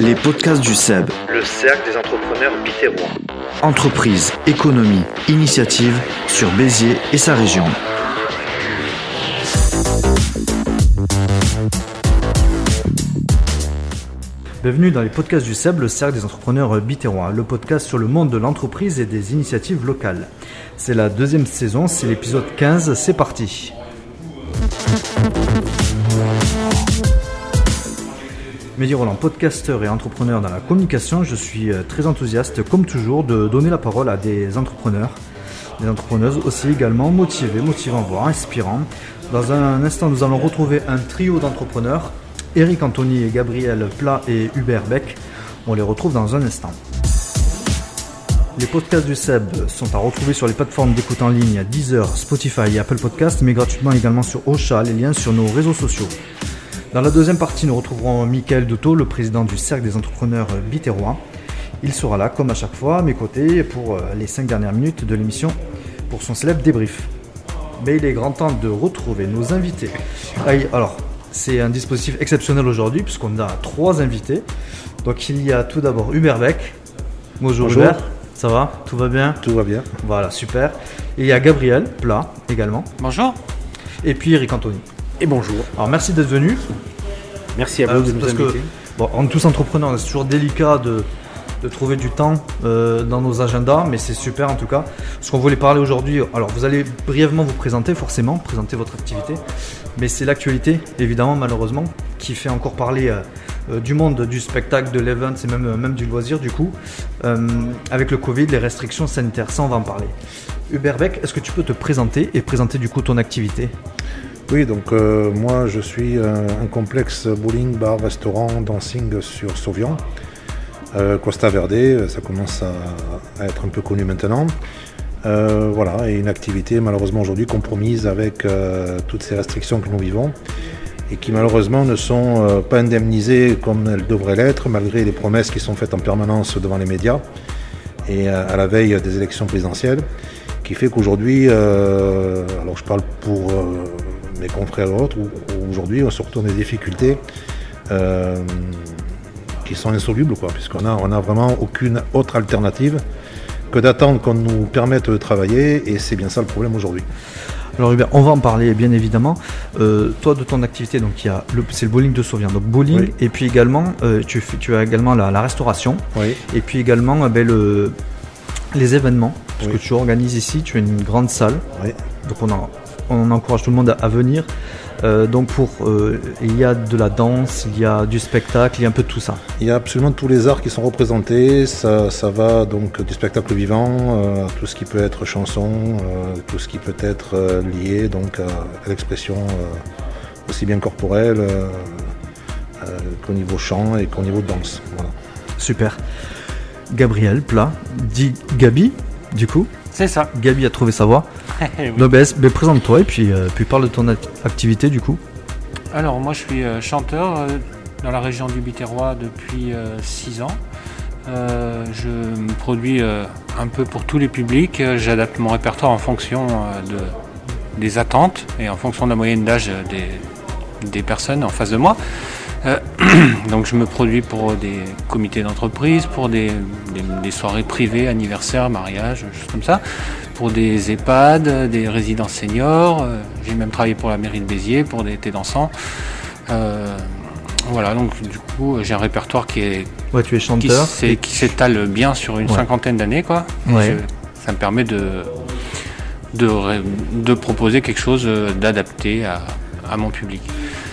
Les podcasts du SEB. Le cercle des entrepreneurs bitérois. Entreprise, économie, initiative sur Béziers et sa région. Bienvenue dans les podcasts du SEB, le cercle des entrepreneurs bitérois, le podcast sur le monde de l'entreprise et des initiatives locales. C'est la deuxième saison, c'est l'épisode 15, c'est parti. Mehdi Roland, podcasteur et entrepreneur dans la communication, je suis euh, très enthousiaste, comme toujours, de donner la parole à des entrepreneurs, des entrepreneuses aussi également motivés, motivants, voire inspirants. Dans un instant, nous allons retrouver un trio d'entrepreneurs, Eric Anthony et Gabriel Plat et Hubert Beck. On les retrouve dans un instant. Les podcasts du SEB sont à retrouver sur les plateformes d'écoute en ligne Deezer, Spotify et Apple Podcasts, mais gratuitement également sur Ocha, les liens sur nos réseaux sociaux. Dans la deuxième partie, nous retrouverons Michael Dotto, le président du Cercle des entrepreneurs bitérois. Il sera là, comme à chaque fois, à mes côtés pour euh, les cinq dernières minutes de l'émission pour son célèbre débrief. Mais il est grand temps de retrouver nos invités. Alors, c'est un dispositif exceptionnel aujourd'hui puisqu'on a trois invités. Donc il y a tout d'abord Hubert Beck. Bonjour, Bonjour. Hubert. Ça va? Tout va bien? Tout va bien. Voilà, super. Et il y a Gabriel Plat également. Bonjour. Et puis Eric Anthony. Et bonjour. Alors merci d'être venu. Merci à Euh, vous de nous parce que, bon, on est tous entrepreneurs, c'est toujours délicat de, de trouver du temps euh, dans nos agendas, mais c'est super en tout cas. Ce qu'on voulait parler aujourd'hui, alors vous allez brièvement vous présenter, forcément, présenter votre activité, mais c'est l'actualité, évidemment, malheureusement, qui fait encore parler euh, euh, du monde du spectacle, de l'event et même, même du loisir, du coup. Euh, avec le Covid, les restrictions sanitaires, ça on va en parler. Hubert Beck, est-ce que tu peux te présenter et présenter du coup ton activité? Oui, donc euh, moi je suis euh, un complexe bowling, bar, restaurant, dancing sur Sauvian. Euh, Costa Verde, ça commence à, être un peu connu maintenant. Euh, voilà, et une activité malheureusement aujourd'hui compromise avec toutes ces restrictions que nous vivons et qui malheureusement ne sont pas indemnisées comme elles devraient l'être malgré les promesses qui sont faites en permanence devant les médias et à la veille des élections présidentielles qui fait qu'aujourd'hui, alors je parle pour mes confrères autres, aujourd'hui on se retrouve dans des difficultés euh, qui sont insolubles, quoi, puisqu'on a, on a vraiment aucune autre alternative que d'attendre qu'on nous permette de travailler, et c'est bien ça le problème aujourd'hui. Alors Hubert, on va en parler bien évidemment. Euh, toi de ton activité, donc il y a le, c'est le bowling de Sauvian, donc bowling Oui. et puis également euh, tu, as également la, la restauration Oui. et puis également euh, ben, le, les événements parce Oui. que tu organises ici, tu as une grande salle, donc on, en- on encourage tout le monde à, à venir. Euh, donc pour euh, il y a de la danse, il y a du spectacle, il y a un peu de tout ça. Il y a absolument tous les arts qui sont représentés. Ça, ça va donc du spectacle vivant, euh, tout ce qui peut être chanson, euh, tout ce qui peut être euh, lié donc à, à l'expression euh, aussi bien corporelle euh, euh, qu'au niveau chant et qu'au niveau danse. Voilà. Super. Gabriel Plat, dit Gabi, du coup. C'est ça. Gabi a trouvé sa voix. Oui. Donc, ben, ben, présente-toi et puis, euh, puis parle de ton act- activité du coup. Alors moi je suis euh, chanteur euh, dans la région du Biterrois depuis 6 ans. Je me produis un peu pour tous les publics. J'adapte mon répertoire en fonction de, des attentes et en fonction de la moyenne d'âge des, des personnes en face de moi. Euh, donc je me produis pour des comités d'entreprise, pour des, des- des soirées privées, anniversaires, mariages, choses comme ça, pour des EHPAD, des résidences seniors. euh, J'ai même travaillé pour la mairie de Béziers, pour des thés dansants. Euh, voilà, donc du coup j'ai un répertoire qui est Ouais, tu es chanteur. qui s'étale bien sur une Ouais. cinquantaine d'années quoi. Et Ouais. je- ça me permet de de, de proposer quelque chose euh, d'adapté à, à mon public.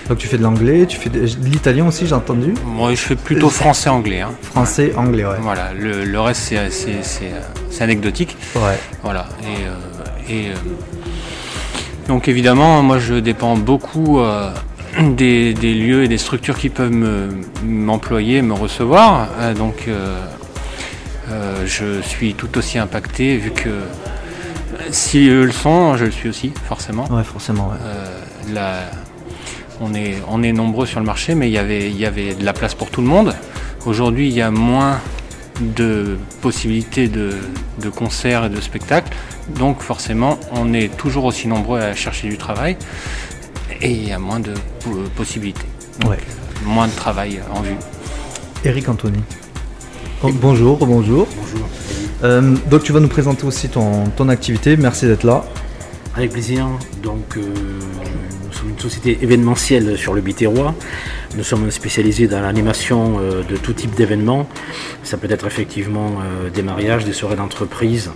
Donc tu fais de l'anglais, tu fais de l'italien aussi, j'ai entendu. Moi je fais plutôt français-anglais. hein. Français, anglais, ouais. Voilà, le, le reste c'est- c'est c'est, euh, c'est anecdotique. Ouais. Voilà. Et, euh, et, euh, donc évidemment, moi je dépends beaucoup euh, des, des lieux et des structures qui peuvent me- m'employer, me recevoir. Euh, donc euh, euh, je suis tout aussi impacté vu que si eux le sont, je le suis aussi, forcément. Ouais, forcément, ouais. Euh, la- on, est, on est nombreux sur le marché, mais il y avait, il y avait de la place pour tout le monde. Aujourd'hui, il y a moins de possibilités de, de concerts et de spectacles. Donc forcément, on est toujours aussi nombreux à chercher du travail et il y a moins de po- possibilités. Donc, Ouais. moins de travail en vue. Eric Anthony. Bonjour, bonjour. Bonjour. Euh, donc tu vas nous présenter aussi ton, ton activité. Merci d'être là. Avec plaisir. Donc, euh, une société événementielle sur le Biterrois. Nous sommes spécialisés dans l'animation euh, de tout type d'événements. Ça peut être effectivement euh, des mariages, des soirées d'entreprise,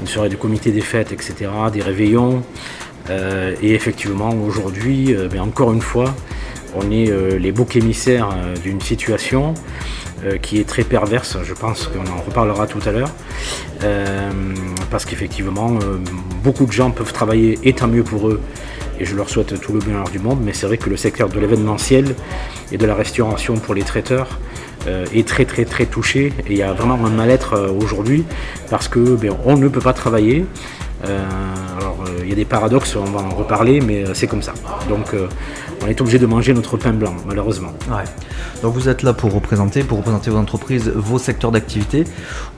une soirée de comité des fêtes, etc., des réveillons. Euh, et effectivement, aujourd'hui, ben, encore une fois, on est les boucs émissaires d'une situation qui est très perverse. Je pense qu'on en reparlera tout à l'heure. Parce qu'effectivement, beaucoup de gens peuvent travailler et tant mieux pour eux. Et je leur souhaite tout le bonheur du monde. Mais c'est vrai que le secteur de l'événementiel et de la restauration pour les traiteurs euh, est très très très touché. Et il y a vraiment un mal-être euh, aujourd'hui parce que ben, on ne peut pas travailler. Euh, il y a des paradoxes, on va en reparler, mais euh, c'est comme ça. Donc euh, on est obligé de manger notre pain blanc, malheureusement. Donc vous êtes là pour représenter, pour représenter vos entreprises, vos secteurs d'activité.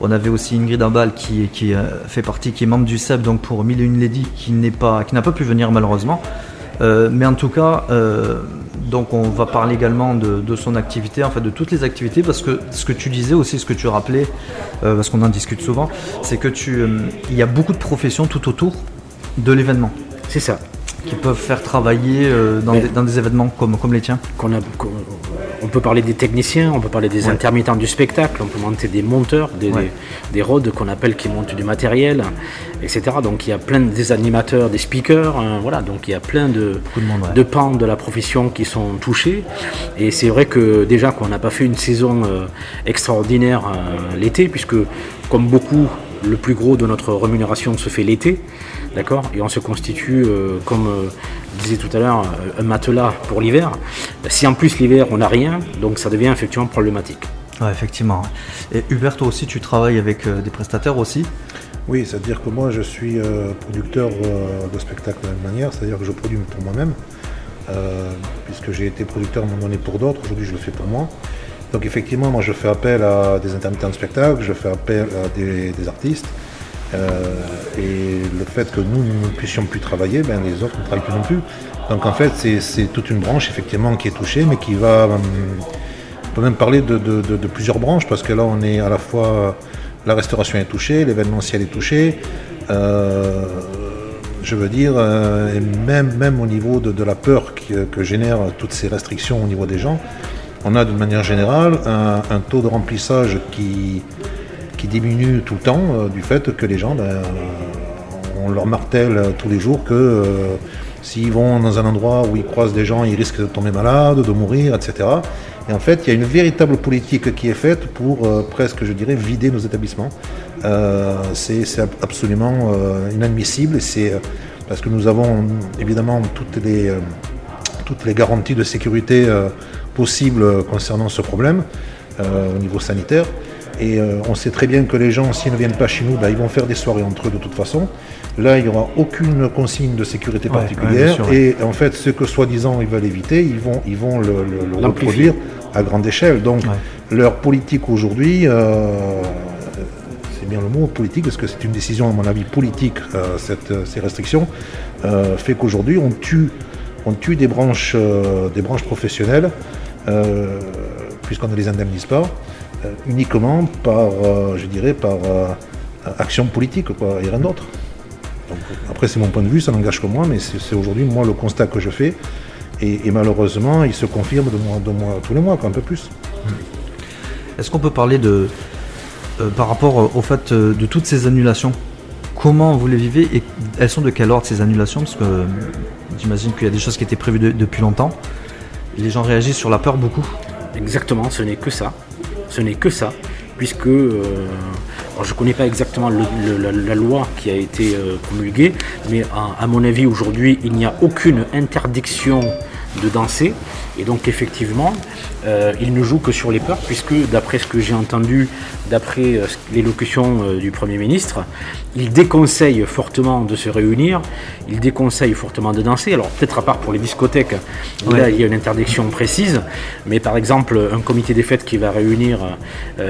On avait aussi Ingrid Ambal qui, euh, fait partie, qui est membre du CEP, donc pour Mille et une Lady, qui n'est pas, qui n'a pas pu venir malheureusement. Euh, mais en tout cas, euh, donc on va parler également de, son activité, en fait de toutes les activités, parce que ce que tu disais aussi, ce que tu rappelais, euh, parce qu'on en discute souvent, c'est que tu, euh, il y a beaucoup de professions tout autour de l'événement C'est ça. qui peuvent faire travailler euh, dans, des, dans des événements comme, comme les tiens. qu'on a, qu'on- on peut parler des techniciens, on peut parler des Ouais. intermittents du spectacle, on peut monter des monteurs, des, Ouais. des, des rods qu'on appelle qui montent du matériel, etc. Donc il y a plein de, des animateurs, des speakers, hein, voilà. Donc il y a plein de, Beaucoup de monde, ouais. de pans de la profession qui sont touchés. Et c'est vrai que déjà qu'on n'a pas fait une saison euh, extraordinaire euh, l'été, puisque comme beaucoup, le plus gros de notre rémunération se fait l'été. D'accord Et on se constitue, euh, comme euh, je disais tout à l'heure, euh, un matelas pour l'hiver. Si en plus l'hiver on n'a rien, donc ça devient effectivement problématique. Ouais, effectivement. Et Hubert, toi aussi, tu travailles avec euh, des prestataires aussi? Oui, c'est-à-dire que moi je suis euh, producteur euh, de spectacle de la même manière, c'est-à-dire que je produis pour moi-même, euh, puisque j'ai été producteur à un moment donné pour d'autres, aujourd'hui je le fais pour moi. Donc effectivement, moi je fais appel à des intermittents de spectacle, je fais appel à des, artistes, euh, et le fait que nous ne puissions plus travailler, ben, les autres ne travaillent plus non plus. Donc en fait c'est toute une branche effectivement qui est touchée, mais qui va... hum, on peut même parler de, plusieurs branches parce que là on est à la fois la restauration est touchée, l'événementiel est touché, euh, je veux dire, euh, même, même au niveau de, la peur qui- que génèrent toutes ces restrictions au niveau des gens, on a de manière générale un, taux de remplissage qui, qui diminue tout le temps euh, du fait que les gens, ben, on leur martèle tous les jours que euh, s'ils vont dans un endroit où ils croisent des gens, ils risquent de tomber malades, de mourir, etc. Et en fait, il y a une véritable politique qui est faite pour euh, presque, je dirais, vider nos établissements. Euh, c'est c'est ab- absolument euh, inadmissible. C'est euh, parce que nous avons évidemment toutes les, euh, toutes les garanties de sécurité euh, possibles concernant ce problème euh, au niveau sanitaire. Et euh, on sait très bien que les gens, s'ils ne viennent pas chez nous, ben, ils vont faire des soirées entre eux de toute façon. Là, il n'y aura aucune consigne de sécurité Ouais, particulière. bien sûr, ouais. et en fait, ce que soi-disant ils veulent éviter, ils vont, ils vont le, le- le L'amplifier. reproduire à grande échelle. Donc, leur politique aujourd'hui, euh, c'est bien le mot politique, parce que c'est une décision, à mon avis, politique, euh, cette, euh, ces restrictions, euh, fait qu'aujourd'hui, on tue, on tue des branches, euh, des branches professionnelles, euh, puisqu'on ne les indemnise pas, euh, uniquement par, je dirais, par action politique, quoi, et rien d'autre. Après, c'est mon point de vue, ça n'engage que moi, mais c'est aujourd'hui, moi, le constat que je fais. Et, malheureusement, il se confirme de tous les mois, un peu plus. Est-ce qu'on peut parler de, par rapport au fait de toutes ces annulations? Comment vous les vivez et elles sont de quel ordre ces annulations? Parce que j'imagine qu'il y a des choses qui étaient prévues de- depuis longtemps. Les gens réagissent sur la peur beaucoup. Exactement, ce n'est que ça. Ce n'est que ça, puisque euh, alors je ne connais pas exactement la, loi qui a été euh, promulguée, mais à mon avis aujourd'hui il n'y a aucune interdiction de danser. Et donc effectivement, euh, il ne joue que sur les peurs, puisque d'après ce que j'ai entendu, d'après euh, l'élocution euh, du Premier ministre, il déconseille fortement de se réunir, il déconseille fortement de danser. Alors peut-être à part pour les discothèques, où Ouais. là il y a une interdiction précise, mais par exemple un comité des fêtes qui va réunir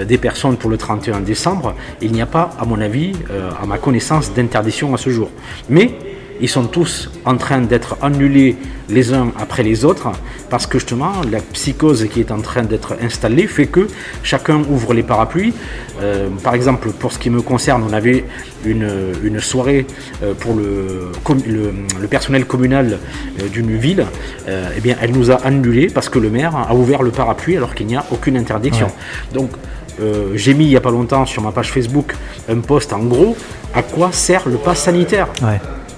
des personnes pour le 31 décembre, il n'y a pas, à mon avis, à ma connaissance, d'interdiction à ce jour. Mais ils sont tous en train d'être annulés les uns après les autres, parce que justement, la psychose qui est en train d'être installée fait que chacun ouvre les parapluies. Euh, par exemple, pour ce qui me concerne, on avait une, une soirée euh, pour le, le, personnel communal euh, d'une ville. eh bien, elle nous a annulés parce que le maire a ouvert le parapluie alors qu'il n'y a aucune interdiction. Donc, j'ai mis il n'y a pas longtemps sur ma page Facebook un post en gros à quoi sert le pass sanitaire?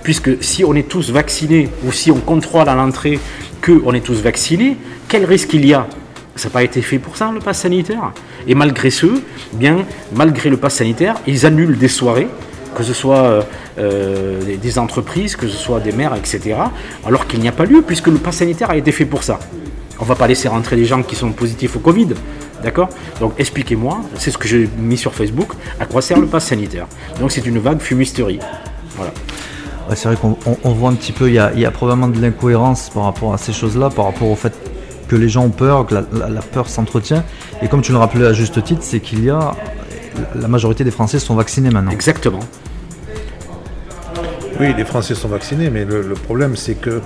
Puisque si on est tous vaccinés ou si on contrôle à l'entrée qu'on est tous vaccinés, quel risque il y a? Ça n'a pas été fait pour ça, le pass sanitaire? Et malgré ce, bien, malgré le pass sanitaire, ils annulent des soirées, que ce soit euh, euh, des entreprises, que ce soit des maires, etc., alors qu'il n'y a pas lieu, puisque le pass sanitaire a été fait pour ça. On ne va pas laisser rentrer des gens qui sont positifs au Covid. D'accord? Donc expliquez-moi, c'est ce que j'ai mis sur Facebook, à quoi sert le pass sanitaire? Donc c'est une vague fumisterie. Voilà c'est vrai qu'on voit un petit peu, il y, a, probablement de l'incohérence par rapport à ces choses-là, par rapport au fait que les gens ont peur, que la, peur s'entretient. Et comme tu le rappelais à juste titre, c'est qu'il y a la majorité des Français sont vaccinés maintenant. Exactement. Oui, les Français sont vaccinés, mais le, problème c'est que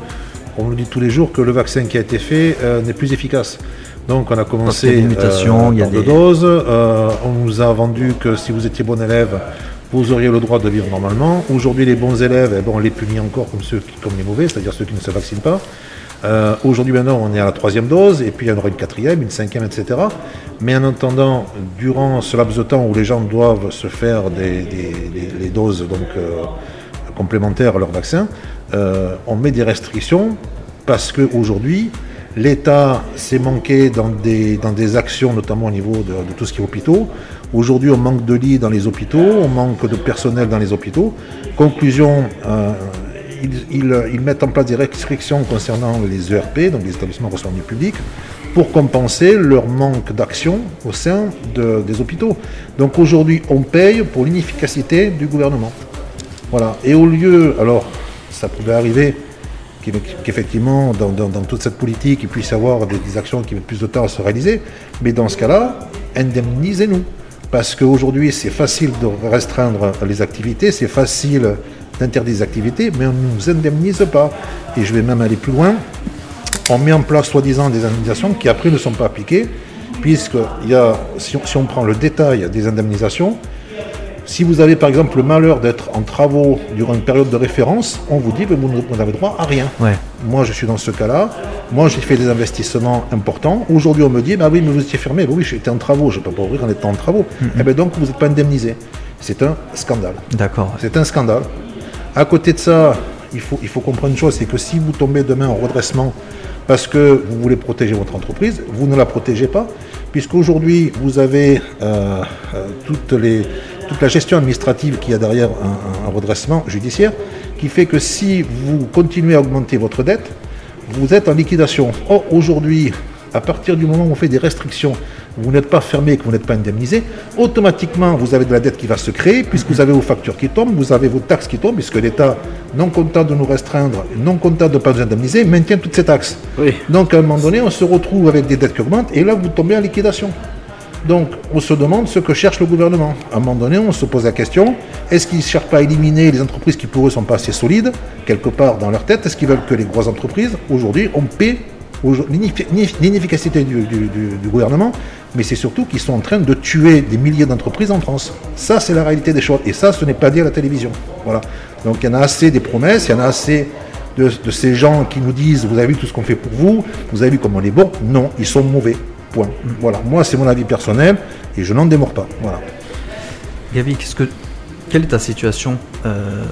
on nous dit tous les jours que le vaccin qui a été fait euh, n'est plus efficace. Donc on a commencé il y a des mutations, il y a des doses. Euh, on nous a vendu que si vous étiez bon élève, vous auriez le droit de vivre normalement. Aujourd'hui, les bons élèves, eh ben, on les punit encore comme, ceux, comme les mauvais, c'est-à-dire ceux qui ne se vaccinent pas. Euh, aujourd'hui, maintenant, on est à la troisième dose, et puis il y en aura une quatrième, une cinquième, etc. Mais en attendant, durant ce laps de temps où les gens doivent se faire des, doses donc, euh, complémentaires à leur vaccin, euh, on met des restrictions parce qu'aujourd'hui, l'État s'est manqué dans des, actions, notamment au niveau de tout ce qui est hôpitaux. Aujourd'hui, on manque de lits dans les hôpitaux, on manque de personnel dans les hôpitaux. Conclusion, euh, ils, mettent en place des restrictions concernant les ERP, donc les établissements recevant du public, pour compenser leur manque d'action au sein des hôpitaux. Donc aujourd'hui, on paye pour l'inefficacité du gouvernement. Voilà. Et au lieu, alors, ça pouvait arriver qu'effectivement, dans, toute cette politique, il puisse y avoir des, des actions qui mettent plus de temps à se réaliser, mais dans ce cas-là, indemnisez-nous. Parce qu'aujourd'hui, c'est facile de restreindre les activités, c'est facile d'interdire des activités, mais on ne nous indemnise pas. Et je vais même aller plus loin. On met en place soi-disant des indemnisations qui après ne sont pas appliquées, puisque y a, si, on, prend le détail des indemnisations, si vous avez par exemple le malheur d'être en travaux durant une période de référence, on vous dit que vous n'avez droit à rien. Moi, je suis dans ce cas-là. Moi, j'ai fait des investissements importants. Aujourd'hui, on me dit, bah oui, mais vous étiez fermé. Bah oui, j'étais en travaux. Je ne peux pas ouvrir en étant en travaux. Et eh bien donc, vous n'êtes pas indemnisé. C'est un scandale. D'accord. C'est un scandale. À côté de ça, il faut, il faut comprendre une chose, c'est que si vous tombez demain en redressement parce que vous voulez protéger votre entreprise, vous ne la protégez pas, puisqu'aujourd'hui, vous avez euh, euh, toutes les toute la gestion administrative qu'il y a derrière un, redressement judiciaire, qui fait que si vous continuez à augmenter votre dette, vous êtes en liquidation. Or, aujourd'hui, à partir du moment où on fait des restrictions, vous n'êtes pas fermé, que vous n'êtes pas indemnisé, automatiquement, vous avez de la dette qui va se créer, puisque vous avez vos factures qui tombent, vous avez vos taxes qui tombent, puisque l'État, non content de nous restreindre, non content de ne pas nous indemniser, maintient toutes ces taxes. Donc, à un moment donné, on se retrouve avec des dettes qui augmentent, et là, vous tombez en liquidation. Donc, on se demande ce que cherche le gouvernement. À un moment donné, on se pose la question est-ce qu'ils ne cherchent pas à éliminer les entreprises qui pour eux sont pas assez solides, quelque part dans leur tête Est-ce qu'ils veulent que les grosses entreprises, aujourd'hui, on paie l'inefficacité du, gouvernement, mais c'est surtout qu'ils sont en train de tuer des milliers d'entreprises en France. Ça, c'est la réalité des choses. Et ça, ce n'est pas dit à la télévision. Voilà. Donc, il y en a assez des promesses, il y en a assez de, de ces gens qui nous disent Vous avez vu tout ce qu'on fait pour vous, vous avez vu comment on est bon. Non, ils sont mauvais. Point. Voilà, moi c'est mon avis personnel et je n'en démords pas. Voilà. Gabi, qu'est-ce que, quelle est ta situation euh,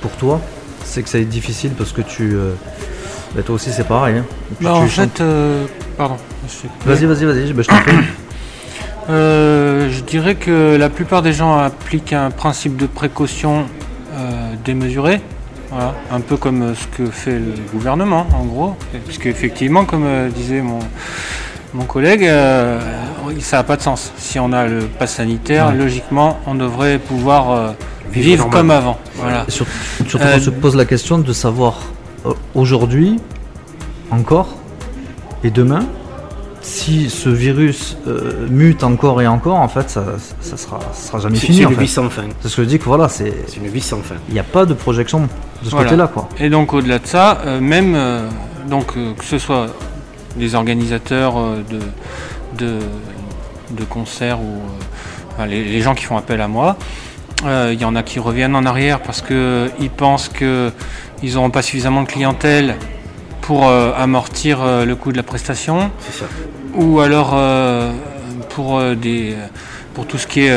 pour toi? C'est que ça est difficile parce que tu. Euh, bah, toi aussi c'est pareil. Hein. Bah, en fait, euh, pardon. Vas-y, vas-y, vas-y, bah, je t'en prie. je dirais que la plupart des gens appliquent un principe de précaution démesuré. Voilà, un peu comme ce que fait le gouvernement, en gros. Puisque effectivement, comme disait mon, mon collègue, euh, ça n'a pas de sens. Si on a le pass sanitaire, logiquement, on devrait pouvoir euh, vivre, comme avant. Voilà. surtout, on euh, se pose la question de savoir aujourd'hui, encore, et demain, si ce virus euh, mute encore et encore, en fait, ça, ça sera, ça sera jamais fini. c'est une vie sans fin. C'est ce que je dis que voilà, c'est, une vie sans fin. il n'y a pas de projection de ce Voilà. côté-là, quoi. Et donc au-delà de ça, euh, même euh, donc euh, que ce soit des organisateurs euh, de, de, de concerts ou euh, enfin, les, les gens qui font appel à moi, euh, il y en a qui reviennent en arrière parce qu'ils pensent qu'ils n'auront pas suffisamment de clientèle pour euh, amortir euh, le coût de la prestation, ça. ou alors pour, des, pour tout ce qui est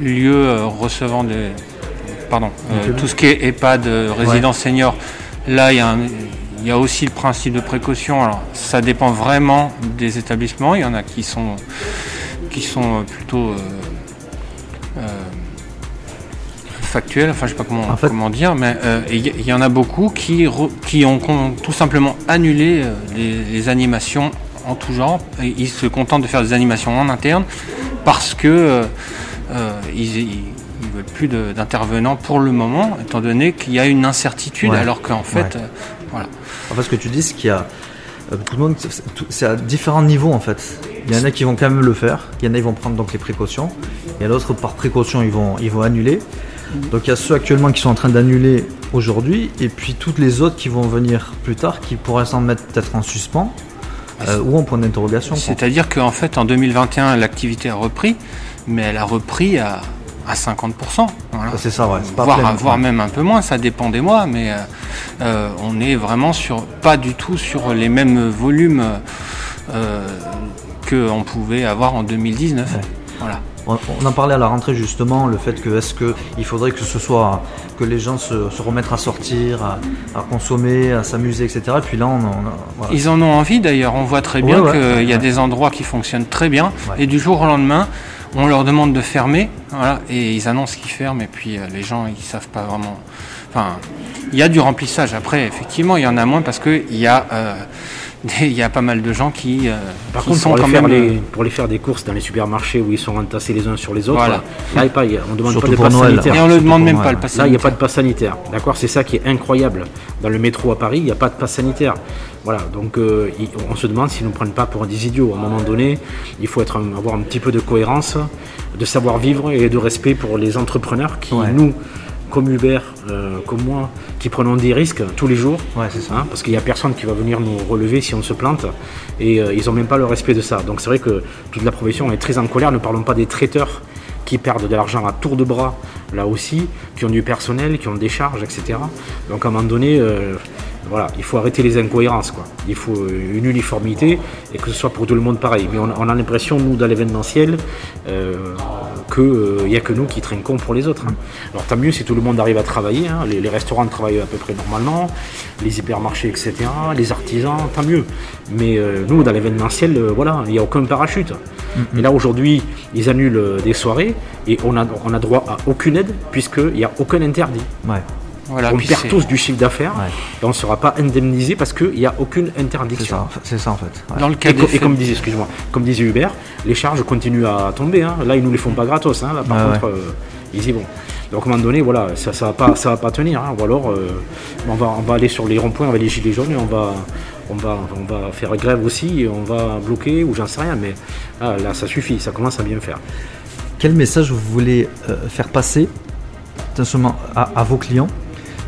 lieu recevant des. Pardon, tout ce qui est EHPAD, résidence senior, là il y, a un- il y a aussi le principe de précaution. Alors ça dépend vraiment des établissements. Il y en a qui sont, qui sont plutôt. euh, euh, factuels, enfin je sais pas comment, En fait- comment dire, mais euh, il y, en a beaucoup qui, re- qui ont tout simplement annulé euh, les, les animations en tout genre. Et ils se contentent de faire des animations en interne parce que euh, euh, ils, ils- ils veulent plus d'intervenants pour le moment, étant donné qu'il y a une incertitude, Ouais. alors qu'en fait, Ouais. Voilà. En fait, ce que tu dis, c'est qu'il y a beaucoup de monde, c'est- à différents niveaux en fait. Il y en a qui vont quand même le faire, il y en a qui vont prendre donc les précautions, il y en a d'autres par précaution ils vont, ils vont annuler. Donc il y a ceux actuellement qui sont en train d'annuler aujourd'hui, et puis toutes les autres qui vont venir plus tard, qui pourraient s'en mettre peut-être en suspens, euh, ou en point d'interrogation. C'est-à-dire qu'en fait, en 2021, l'activité a repris, mais elle a repris à, à 50%. Voilà. C'est ça, ouais. c'est pas voire, plein, voire ouais. même un peu moins, ça dépend des mois, mais euh, euh, on est vraiment sur pas du tout sur les mêmes volumes euh, qu'on pouvait avoir en 2019. Ouais. Voilà. On, en parlait à la rentrée justement, le fait que est-ce que il faudrait que ce soit que les gens se, se remettent à sortir, à, à consommer, à s'amuser, etc. Et puis là, on, on a- voilà. Ils en ont envie d'ailleurs, on voit très bien Ouais, qu'il y a des endroits qui fonctionnent très bien, et du jour au lendemain, on leur demande de fermer, voilà, et ils annoncent qu'ils ferment, et puis euh, les gens ils savent pas vraiment. Enfin, il y a du remplissage. Après, effectivement, il y en a moins parce qu'il y a euh, il y a pas mal de gens qui, euh, Par qui contre, sont pour, quand aller faire même. les, pour les faire des courses dans les supermarchés où ils sont entassés les uns sur les autres, Voilà. là, il y a pas, il y a- on ne demande Surtout pas de Noël. sanitaire. Et on ne demande même pas le pass Là, il n'y a pas sanitaire. de passe sanitaire. D'accord? C'est ça qui est incroyable. Dans le métro à Paris, il n'y a pas de passe sanitaire. Voilà, donc euh, on se demande s'ils ne nous prennent pas pour des idiots. À un moment donné, il faut être, avoir un petit peu de cohérence, de savoir-vivre et de respect pour les entrepreneurs qui, Ouais. nous, comme Hubert, euh, comme moi, qui prenons des risques tous les jours. Ouais, c'est ça. Hein, parce qu'il n'y a personne qui va venir nous relever si on se plante et euh, ils n'ont même pas le respect de ça. Donc c'est vrai que toute la profession est très en colère. Ne parlons pas des traiteurs qui perdent de l'argent à tour de bras, là aussi, qui ont du personnel, qui ont des charges, etc. Donc à un moment donné, euh, voilà, il faut arrêter les incohérences. Quoi. Il faut une uniformité et que ce soit pour tout le monde pareil. Mais on, on a l'impression, nous, dans l'événementiel, qu'il n'y a que nous qui trinquons pour les autres. hein. Alors tant mieux si tout le monde arrive à travailler, hein. les, les restaurants travaillent à peu près normalement, les hypermarchés, etc., les artisans, tant mieux. Mais euh, nous, dans l'événementiel, euh, voilà, il n'y a aucun parachute. Et là, aujourd'hui, ils annulent euh, des soirées et on a, on a droit à aucune aide puisqu'il n'y a aucun interdit. Ouais, Voilà, on perd tous du chiffre d'affaires Ouais. et on ne sera pas indemnisé parce qu'il n'y a aucune interdiction. c'est ça en fait. ouais. Dans le cas Et, co- comme disait, excuse-moi, comme disait Hubert, les charges continuent à tomber. hein. Là, ils nous les font pas gratos. hein. Là, par contre, euh, ils y vont. Donc, à un moment donné, voilà, ça, ça va pas, ça va pas tenir. hein. Ou alors, euh, on va, on va aller sur les ronds-points avec les gilets jaunes et on va, on va, on va faire grève aussi. Et on va bloquer ou j'en sais rien. Mais ah, là, ça suffit. Ça commence à bien faire. Quel message vous voulez euh, faire passer, à vos clients,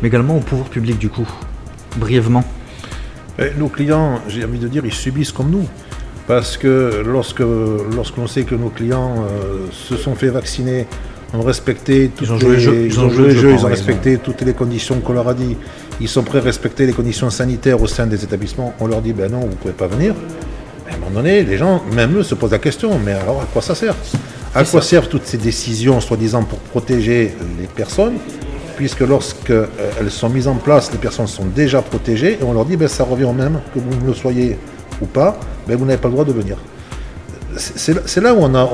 mais également au pouvoir public du coup, brièvement. Nos clients, j'ai envie de dire, ils subissent comme nous. Parce que lorsque lorsqu'on sait que nos clients euh, se sont fait vacciner, ont respecté toutes ont les, ils ont joué ils respecté toutes les conditions qu'on leur a dit, ils sont prêts à respecter les conditions sanitaires au sein des établissements, on leur dit ben non, vous ne pouvez pas venir. À un moment donné, les gens, même eux, se posent la question, mais alors à quoi ça sert? À quoi servent toutes ces décisions, soi-disant, pour protéger les personnes? Puisque lorsqu'elles sont mises en place, les personnes sont déjà protégées, et on leur dit, ben, ça revient au même, que vous le soyez ou pas, ben, vous n'avez pas le droit de venir. C'est là- où on a,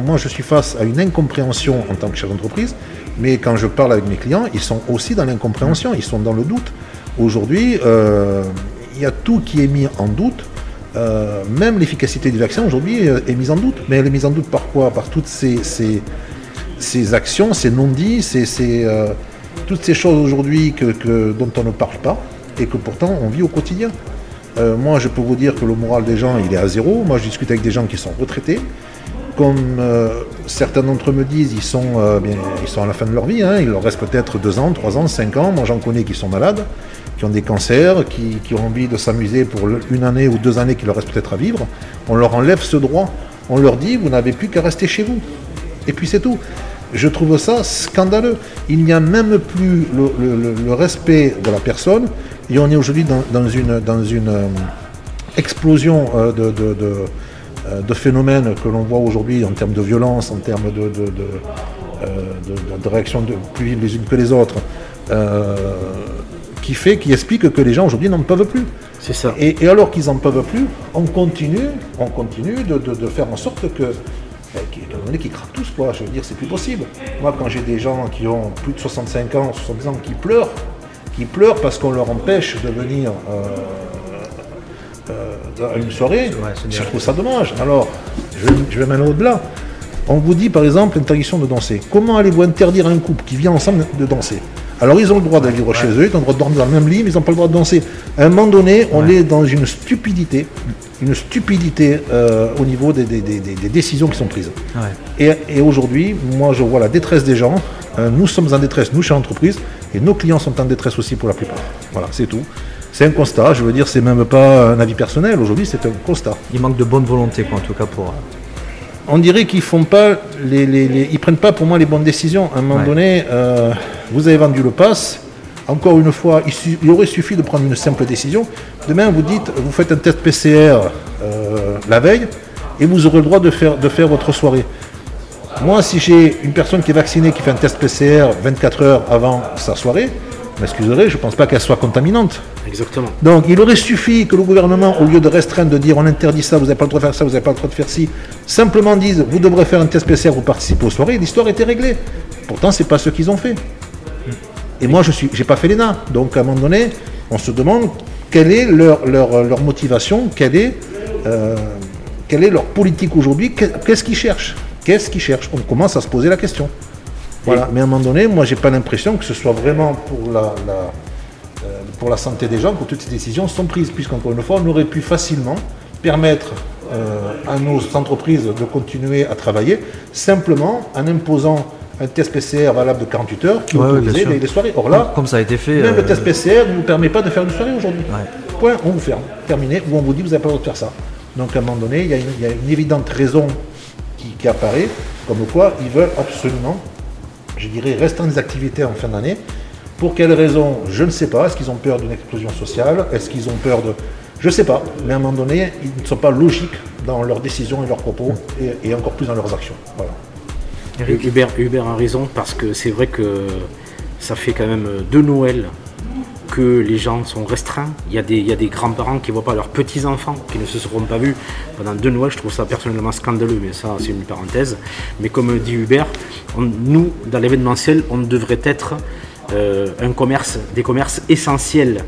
moi je suis face à une incompréhension en tant que chef d'entreprise, mais quand je parle avec mes clients, ils sont aussi dans l'incompréhension, ils sont dans le doute. Aujourd'hui, euh, il y a tout qui est mis en doute, euh, même l'efficacité du vaccin aujourd'hui euh, est mise en doute. Mais elle est mise en doute par quoi? Par toutes ces, ces actions, ces non-dits, ces, euh, toutes ces choses aujourd'hui que, dont on ne parle pas et que pourtant on vit au quotidien. Euh, moi, je peux vous dire que le moral des gens, il est à zéro. Moi, je discute avec des gens qui sont retraités. Comme euh, certains d'entre eux me disent, ils sont, à la fin de leur vie. hein. Il leur reste peut-être deux ans, trois ans, cinq ans. Moi, j'en connais qui sont malades, qui ont des cancers, qui, ont envie de s'amuser pour une année ou deux années qu'il leur reste peut-être à vivre. On leur enlève ce droit. On leur dit, vous n'avez plus qu'à rester chez vous. Et puis c'est tout. Je trouve ça scandaleux. Il n'y a même plus le, le- le- le respect de la personne. Et on est aujourd'hui dans, dans une, dans une euh, explosion euh, de, de- de, euh, de phénomènes que l'on voit aujourd'hui en termes de violence, en termes de, de, réactions plus vives les unes que les autres, euh, qui fait, qui explique que les gens aujourd'hui n'en peuvent plus. C'est ça. Et, et alors qu'ils n'en peuvent plus, on continue, on continue de, de- de faire en sorte que, donné, qu'ils craquent tous, quoi. Je veux dire, c'est plus possible. Moi, quand j'ai des gens qui ont plus de 65 ans, 70 ans, qui pleurent, qui pleurent parce qu'on leur empêche de venir euh, euh, à une soirée, je trouve ça dommage. Alors, je, je vais même au-delà. On vous dit par exemple l'interdiction de danser. Comment allez-vous interdire à un couple qui vient ensemble de danser? Alors ils ont le droit de vivre chez eux, ils ont le droit de dormir dans le même lit, mais ils n'ont pas le droit de danser. À un moment donné, on est dans une stupidité, une stupidité euh, au niveau des, des- des- des- des décisions qui sont prises. Ouais. Et, et aujourd'hui, moi je vois la détresse des gens. Euh, nous sommes en détresse, nous chez l'entreprise, et nos clients sont en détresse aussi pour la plupart. Voilà, c'est tout. C'est un constat, je veux dire, c'est même pas un avis personnel, aujourd'hui c'est un constat. Il manque de bonne volonté, quoi, en tout cas, pour. euh, On dirait qu'ils font pas les, les- les- ils prennent pas pour moi les bonnes décisions. À un moment Ouais. donné, euh, vous avez vendu le pass. Encore une fois, il, su- il aurait suffi de prendre une simple décision. Demain, vous dites, vous faites un test PCR euh, la veille et vous aurez le droit de faire, de faire votre soirée. Moi, si j'ai une personne qui est vaccinée qui fait un test PCR 24 heures avant sa soirée, m'excuserez, je ne pense pas qu'elle soit contaminante. Exactement. Donc il aurait suffi que le gouvernement, au lieu de restreindre, de dire on interdit ça, vous n'avez pas le droit de faire ça, vous n'avez pas le droit de faire ci, simplement dise vous devrez faire un test PCR, vous participez aux soirées, l'histoire était réglée. Pourtant, c'est pas ce qu'ils ont fait. Et moi, je suis, j'ai pas fait l'ENA. Donc à un moment donné, on se demande quelle est leur, leur, leur motivation, quelle est, euh, quelle est leur politique aujourd'hui, qu'est- qu'est-ce qu'ils cherchent? Qu'est-ce qu'ils cherchent? On commence à se poser la question. Voilà. Mais à un moment donné, moi, j'ai pas l'impression que ce soit vraiment pour la, la- euh, pour la santé des gens que toutes ces décisions sont prises, puisqu'encore une fois, on aurait pu facilement permettre euh, à nos entreprises de continuer à travailler simplement en imposant un test PCR valable de 48 heures qui Ouais, autorisait sûr. les, les soirées. Or là, Comme ça a été fait. même euh, le test PCR ne nous permet pas de faire une soirée aujourd'hui. Ouais. Point, on vous ferme. Terminé. Ou on vous dit vous n'avez pas le droit de faire ça. Donc à un moment donné, il y a une, il y a une évidente raison qui, qui apparaît, comme quoi ils veulent absolument, je dirais, restreindre les activités en fin d'année. Pour quelles raisons Je ne sais pas. Est-ce qu'ils ont peur d'une explosion sociale? Est-ce qu'ils ont peur de... Je ne sais pas. Mais à un moment donné, ils ne sont pas logiques dans leurs décisions et leurs propos, et, et encore plus dans leurs actions. Voilà. Hubert, a raison parce que c'est vrai que ça fait quand même deux Noëls que les gens sont restreints. Il y a des, grands-parents qui ne voient pas leurs petits-enfants, qui ne se seront pas vus pendant deux Noëls. Je trouve ça personnellement scandaleux, mais ça c'est une parenthèse. Mais comme dit Hubert, nous, dans l'événementiel, on devrait être euh, un commerce, des commerces essentiels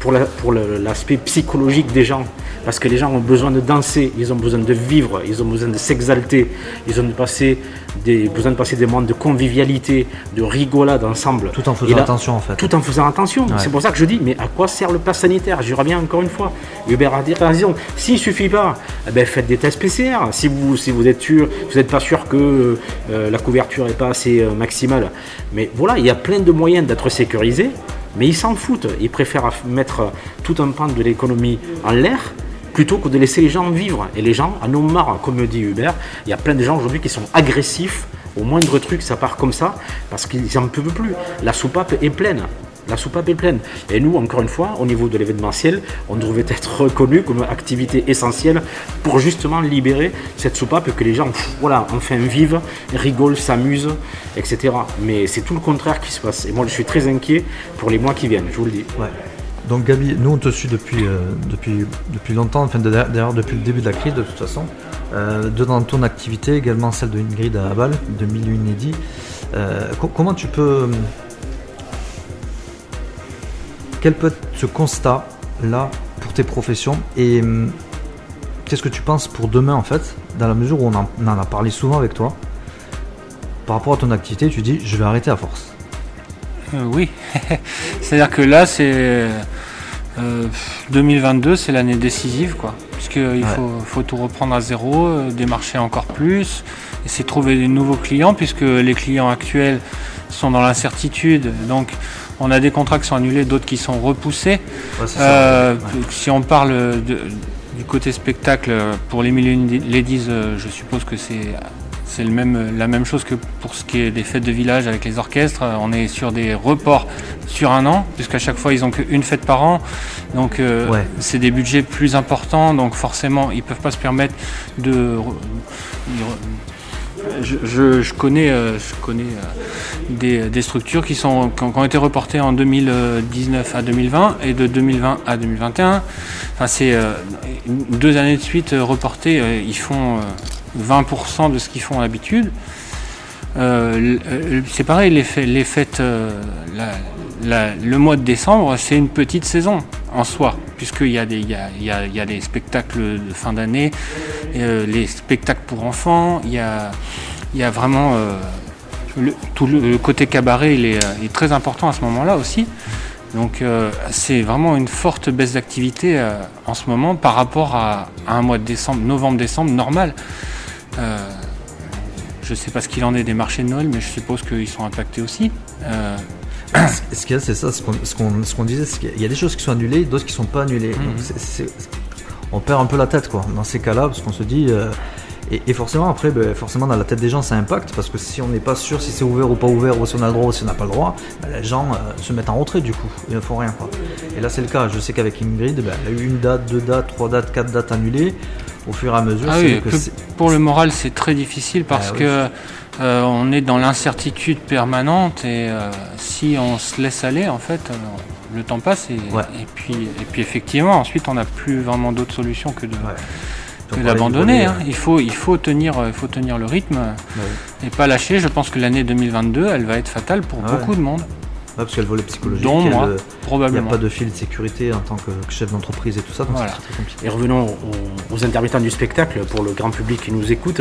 pour la- pour le- l'aspect psychologique des gens. Parce que les gens ont besoin de danser, ils ont besoin de vivre, ils ont besoin de s'exalter, ils ont de passer des, besoin de passer des moments de convivialité, de rigolade ensemble. Tout en faisant attention, en fait. Tout en faisant attention. Ouais. C'est pour ça que je dis, mais à quoi sert le pass sanitaire? J'y reviens encore une fois. Hubert a dit- raison. S'il suffit pas, eh ben faites des tests PCR. Si vous, si vous êtes sûr, vous n'êtes pas sûr que euh, la couverture n'est pas assez euh, maximale. Mais voilà, il y a plein de moyens d'être sécurisé. Mais ils s'en foutent. Ils préfèrent mettre tout un pan de l'économie en l'air plutôt que de laisser les gens vivre. Et les gens en ont marre, comme dit Hubert. Il y a plein de gens aujourd'hui qui sont agressifs. Au moindre truc, ça part comme ça parce qu'ils n'en peuvent plus. La soupape est pleine. La soupape est pleine. Et nous, encore une fois, au niveau de l'événementiel, on devrait être reconnu comme activité essentielle pour justement libérer cette soupape que les gens, voilà, enfin vivent, rigolent, s'amusent, etc. Mais c'est tout le contraire qui se passe. Et moi, je suis très inquiet pour les mois qui viennent, je vous le dis. Ouais. Donc Gabi, nous on te suit depuis, euh, longtemps, enfin d'ailleurs depuis le début de la crise de toute façon. Euh, de dans ton activité, également celle de Ingrid à Bâle, de Milieu Inédit. Euh, co- comment tu peux... euh, Quel peut être ce constat là pour tes professions et hum, qu'est-ce que tu penses pour demain en fait, dans la mesure où on en, on en a parlé souvent avec toi par rapport à ton activité, tu dis je vais arrêter à force. Euh, oui, c'est-à-dire que là, c'est Euh, 2022, c'est l'année décisive, quoi. Puisqu'il Ouais. faut, faut tout reprendre à zéro, euh, démarcher encore plus, essayer de trouver des nouveaux clients, puisque les clients actuels sont dans l'incertitude. Donc, on a des contrats qui sont annulés, d'autres qui sont repoussés. Ouais, Euh. Ouais. Si on parle de- du côté spectacle, pour les Million Ladies, euh, je suppose que c'est c'est le même, la même chose que pour ce qui est des fêtes de village avec les orchestres. On est sur des reports sur un an, puisqu'à chaque fois ils ont qu'une fête par an. Donc euh, Ouais. c'est des budgets plus importants, donc forcément ils peuvent pas se permettre de. Je, connais, euh, je connais euh, des, structures qui, sont, qui ont, été reportées en 2019 à 2020 et de 2020 à 2021. Enfin, c'est euh, deux années de suite reportées. ils font euh, 20% de ce qu'ils font d'habitude. Euh, c'est pareil, les, fê- les fêtes, le mois de décembre, c'est une petite saison en soi, puisqu'il y, a des- y, a, des spectacles de fin d'année, euh, les spectacles pour enfants, il y a, vraiment euh, le, tout le, côté cabaret, il est, très important à ce moment-là aussi. Donc euh, c'est vraiment une forte baisse d'activité en ce moment par rapport à, un mois de décembre, novembre-décembre normal. Je ne sais pas ce qu'il en est des marchés de Noël, mais je suppose qu'ils sont impactés aussi. Ce qu'il y a, c'est ça, ce qu'on disait, c'est qu'il y a des choses qui sont annulées, d'autres qui sont pas annulées. Mhm. Donc c'est- on perd un peu la tête quoi, dans ces cas-là, parce qu'on se dit. euh, et, et forcément, après, ben, forcément, dans la tête des gens, ça impacte, parce que si on n'est pas sûr si c'est ouvert ou pas ouvert, ou si on a le droit ou si on n'a pas le droit, ben, les gens euh, se mettent en retrait du coup, ils ne font rien. Quoi. Et là, c'est le cas. Je sais qu'avec Ingrid, ben, elle a eu une date, deux dates, trois dates, quatre dates annulées. Au fur et à mesure, Ah oui, que que pour le moral, c'est très difficile parce Ah oui. Euh, on est dans l'incertitude permanente et euh, si on se laisse aller, en fait, euh, le temps passe et, Ouais. et puis et puis effectivement, ensuite, on n'a plus vraiment d'autre solution que de Ouais. que Donc, d'abandonner. hein. Il faut il faut tenir faut tenir le rythme et pas lâcher. Je pense que l'année 2022, elle va être fatale pour Ah ouais. beaucoup de monde, Ouais, parce qu'il y a le volet psychologique, dont il y a moi, le- il n'y a pas de fil de sécurité en tant que chef d'entreprise et tout ça, donc Voilà. c'est très, très compliqué. Et revenons aux, aux intermittents du spectacle, pour le grand public qui nous écoute,